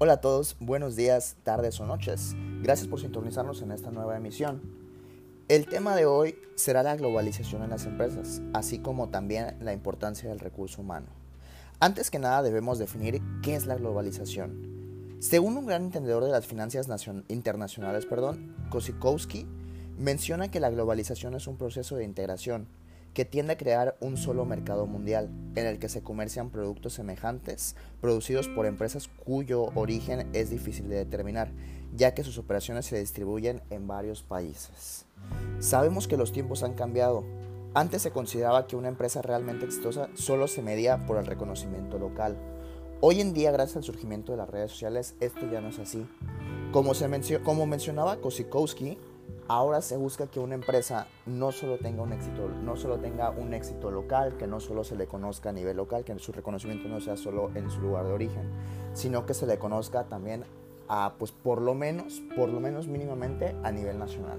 Hola a todos, buenos días, tardes o noches. Gracias por sintonizarnos en esta nueva emisión. El tema de hoy será la globalización en las empresas, así como también la importancia del recurso humano. Antes que nada debemos definir qué es la globalización. Según un gran entendedor de las finanzas internacionales, perdón, Kosikowski, menciona que la globalización es un proceso de integración que tiende a crear un solo mercado mundial en el que se comercian productos semejantes producidos por empresas cuyo origen es difícil de determinar, ya que sus operaciones se distribuyen en varios países. Sabemos que los tiempos han cambiado. Antes se consideraba que una empresa realmente exitosa solo se medía por el reconocimiento local. Hoy en día, gracias al surgimiento de las redes sociales, esto ya no es así. Como, se como mencionaba Kosikowski, Ahora se busca que una empresa no solo tenga un éxito, no solo tenga un éxito local, que no solo se le conozca a nivel local, que su reconocimiento no sea solo en su lugar de origen, sino que se le conozca también a, pues por lo menos, por lo menos mínimamente a nivel nacional.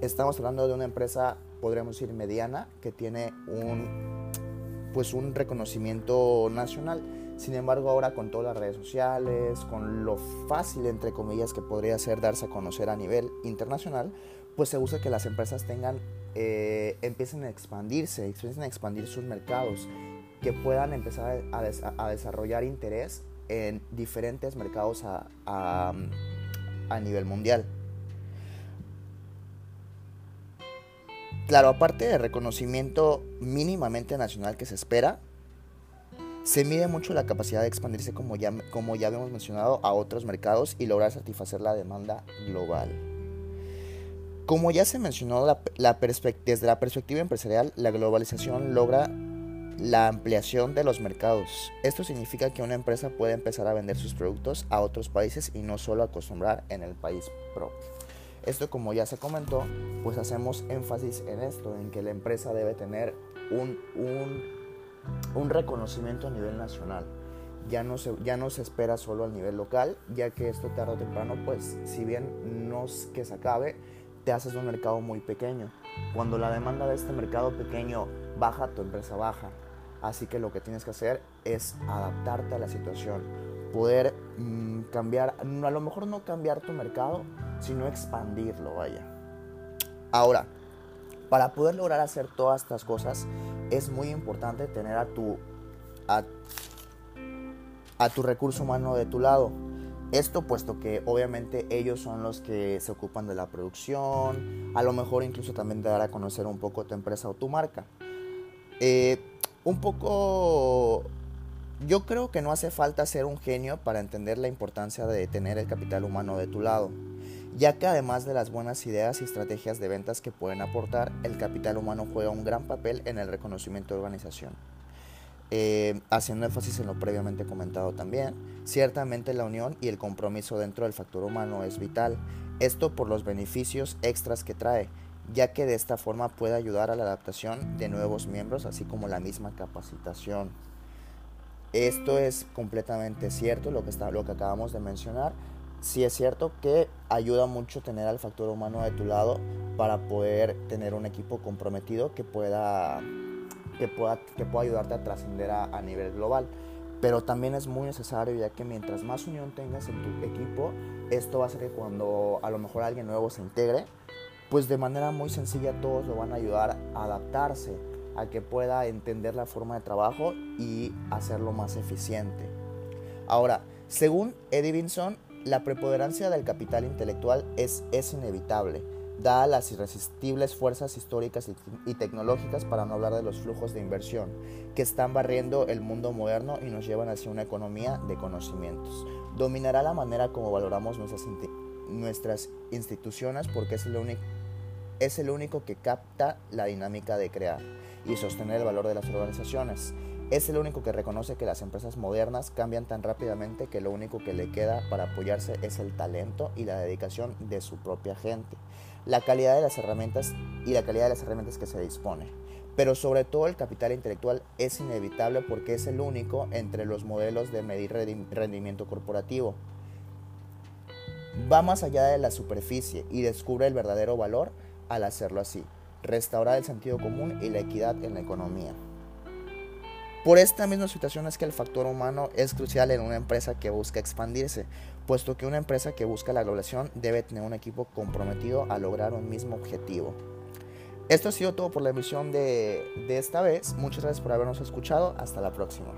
Estamos hablando de una empresa, podríamos decir mediana, que tiene un, pues un reconocimiento nacional. Sin embargo, ahora con todas las redes sociales, con lo fácil, entre comillas, que podría ser darse a conocer a nivel internacional, pues se usa que las empresas tengan, eh, empiecen a expandirse, empiecen a expandir sus mercados, que puedan empezar a, desarrollar interés en diferentes mercados a, a nivel mundial. Claro, aparte del reconocimiento mínimamente nacional que se espera, se mide mucho la capacidad de expandirse, como ya, como ya habíamos mencionado, a otros mercados y lograr satisfacer la demanda global. Como ya se mencionó desde la perspectiva empresarial, la globalización logra la ampliación de los mercados. Esto significa que una empresa puede empezar a vender sus productos a otros países y no solo acostumbrar en el país propio. Esto como ya se comentó, pues hacemos énfasis en esto, en que la empresa debe tener un, un un reconocimiento a nivel nacional. Ya no, se, ya no se espera solo al nivel local, ya que esto tarde o temprano, pues si bien no es que se acabe, te haces un mercado muy pequeño. Cuando la demanda de este mercado pequeño baja, tu empresa baja. Así que lo que tienes que hacer es adaptarte a la situación, poder mm, cambiar, a lo mejor no cambiar tu mercado, sino expandirlo, vaya. Ahora, para poder lograr hacer todas estas cosas es muy importante tener a tu, a, tu recurso humano de tu lado. Esto puesto que obviamente ellos son los que se ocupan de la producción, a lo mejor incluso también de dar a conocer un poco tu empresa o tu marca. Eh, un poco, yo creo que no hace falta ser un genio para entender la importancia de tener el capital humano de tu lado ya que además de las buenas ideas y estrategias de ventas que pueden aportar, el capital humano juega un gran papel en el reconocimiento de organización. Eh, haciendo énfasis en lo previamente comentado también, ciertamente la unión y el compromiso dentro del factor humano es vital, esto por los beneficios extras que trae, ya que de esta forma puede ayudar a la adaptación de nuevos miembros, así como la misma capacitación. Esto es completamente cierto, lo que, está, lo que acabamos de mencionar, sí es cierto que ayuda mucho tener al factor humano de tu lado para poder tener un equipo comprometido que pueda, que pueda, que pueda ayudarte a trascender a, nivel global. Pero también es muy necesario ya que mientras más unión tengas en tu equipo, esto va a hacer que cuando a lo mejor alguien nuevo se integre, pues de manera muy sencilla todos lo van a ayudar a adaptarse, a que pueda entender la forma de trabajo y hacerlo más eficiente. Ahora, según Eddie Vinson, la preponderancia del capital intelectual es, es inevitable, dadas las irresistibles fuerzas históricas y, tecnológicas, para no hablar de los flujos de inversión, que están barriendo el mundo moderno y nos llevan hacia una economía de conocimientos. Dominará la manera como valoramos nuestras, nuestras instituciones porque es el, es el único que capta la dinámica de crear y sostener el valor de las organizaciones. Es el único que reconoce que las empresas modernas cambian tan rápidamente que lo único que le queda para apoyarse es el talento y la dedicación de su propia gente, la calidad de las herramientas y la calidad de las herramientas que se dispone. Pero sobre todo el capital intelectual es inevitable porque es el único entre los modelos de medir rendimiento corporativo. Va más allá de la superficie y descubre el verdadero valor al hacerlo así, restaurar el sentido común y la equidad en la economía. Por esta misma situación es que el factor humano es crucial en una empresa que busca expandirse, puesto que una empresa que busca la globalización debe tener un equipo comprometido a lograr un mismo objetivo. Esto ha sido todo por la emisión de, de esta vez. Muchas gracias por habernos escuchado. Hasta la próxima.